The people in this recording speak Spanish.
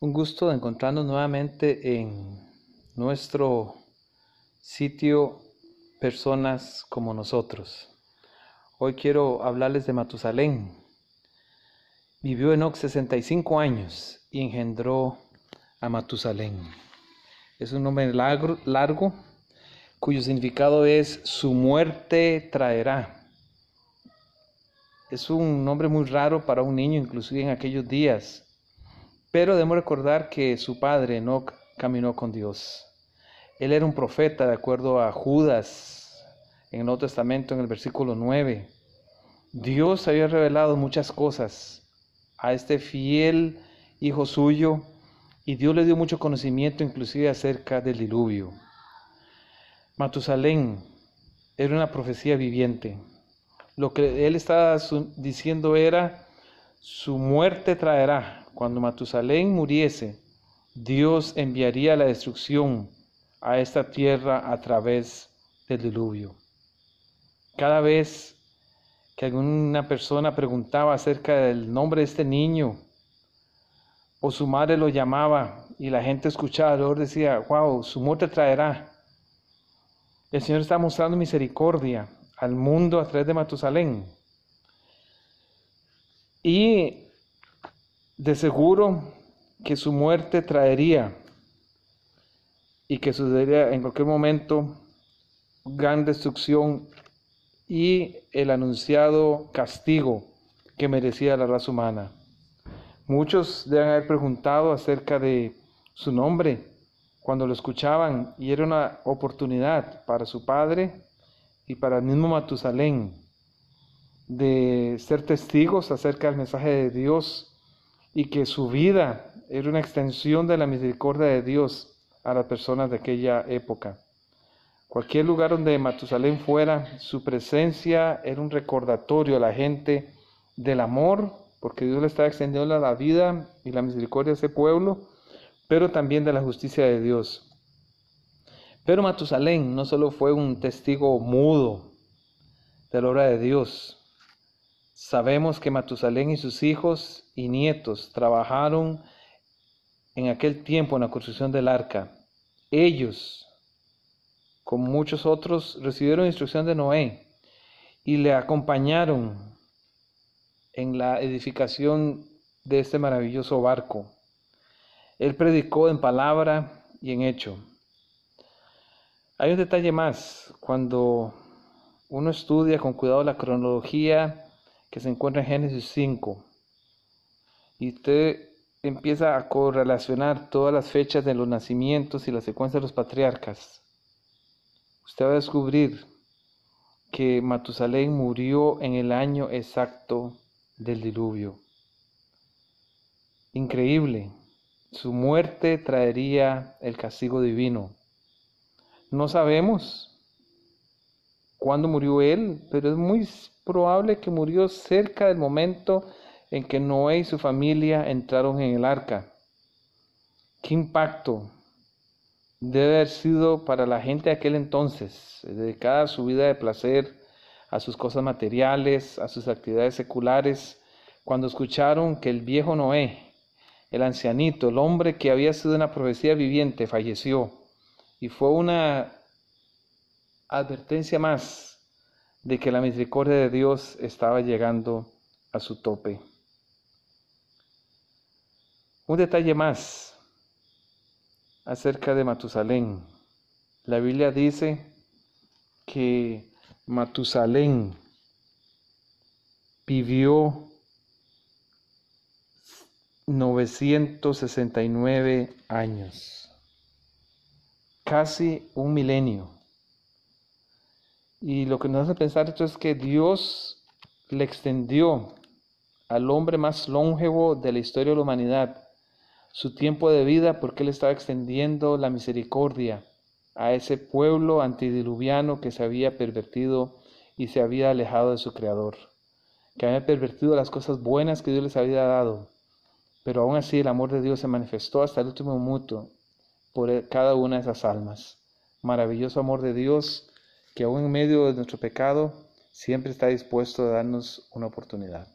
Un gusto encontrarnos nuevamente en nuestro sitio Personas como nosotros. Hoy quiero hablarles de Matusalén. Vivió Enoch 65 años y engendró a Matusalén. Es un nombre largo, largo cuyo significado es su muerte traerá. Es un nombre muy raro para un niño, inclusive en aquellos días pero debemos recordar que su padre no caminó con Dios. Él era un profeta, de acuerdo a Judas en el Nuevo Testamento, en el versículo 9. Dios había revelado muchas cosas a este fiel hijo suyo y Dios le dio mucho conocimiento inclusive acerca del diluvio. Matusalén era una profecía viviente. Lo que él estaba diciendo era, su muerte traerá, cuando Matusalén muriese, Dios enviaría la destrucción a esta tierra a través del diluvio. Cada vez que alguna persona preguntaba acerca del nombre de este niño, o su madre lo llamaba y la gente escuchaba alrededor decía, wow, su muerte traerá. El Señor está mostrando misericordia al mundo a través de Matusalén. Y de seguro que su muerte traería y que sucedería en cualquier momento gran destrucción y el anunciado castigo que merecía la raza humana. Muchos deben haber preguntado acerca de su nombre cuando lo escuchaban y era una oportunidad para su padre y para el mismo Matusalén de ser testigos acerca del mensaje de Dios y que su vida era una extensión de la misericordia de Dios a las personas de aquella época. Cualquier lugar donde Matusalén fuera, su presencia era un recordatorio a la gente del amor, porque Dios le estaba extendiendo la vida y la misericordia a ese pueblo, pero también de la justicia de Dios. Pero Matusalén no solo fue un testigo mudo de la obra de Dios, Sabemos que Matusalén y sus hijos y nietos trabajaron en aquel tiempo en la construcción del arca. Ellos, como muchos otros, recibieron instrucción de Noé y le acompañaron en la edificación de este maravilloso barco. Él predicó en palabra y en hecho. Hay un detalle más. Cuando uno estudia con cuidado la cronología, que se encuentra en Génesis 5. Y usted empieza a correlacionar todas las fechas de los nacimientos y la secuencia de los patriarcas. Usted va a descubrir que Matusalén murió en el año exacto del diluvio. Increíble. Su muerte traería el castigo divino. No sabemos cuándo murió él, pero es muy probable que murió cerca del momento en que Noé y su familia entraron en el arca. ¿Qué impacto debe haber sido para la gente de aquel entonces, dedicada a su vida de placer, a sus cosas materiales, a sus actividades seculares, cuando escucharon que el viejo Noé, el ancianito, el hombre que había sido una profecía viviente, falleció? Y fue una advertencia más de que la misericordia de Dios estaba llegando a su tope. Un detalle más acerca de Matusalén. La Biblia dice que Matusalén vivió 969 años, casi un milenio. Y lo que nos hace pensar esto es que Dios le extendió al hombre más longevo de la historia de la humanidad su tiempo de vida porque él estaba extendiendo la misericordia a ese pueblo antidiluviano que se había pervertido y se había alejado de su creador, que había pervertido las cosas buenas que Dios les había dado. Pero aún así el amor de Dios se manifestó hasta el último minuto por cada una de esas almas. Maravilloso amor de Dios que aún en medio de nuestro pecado siempre está dispuesto a darnos una oportunidad.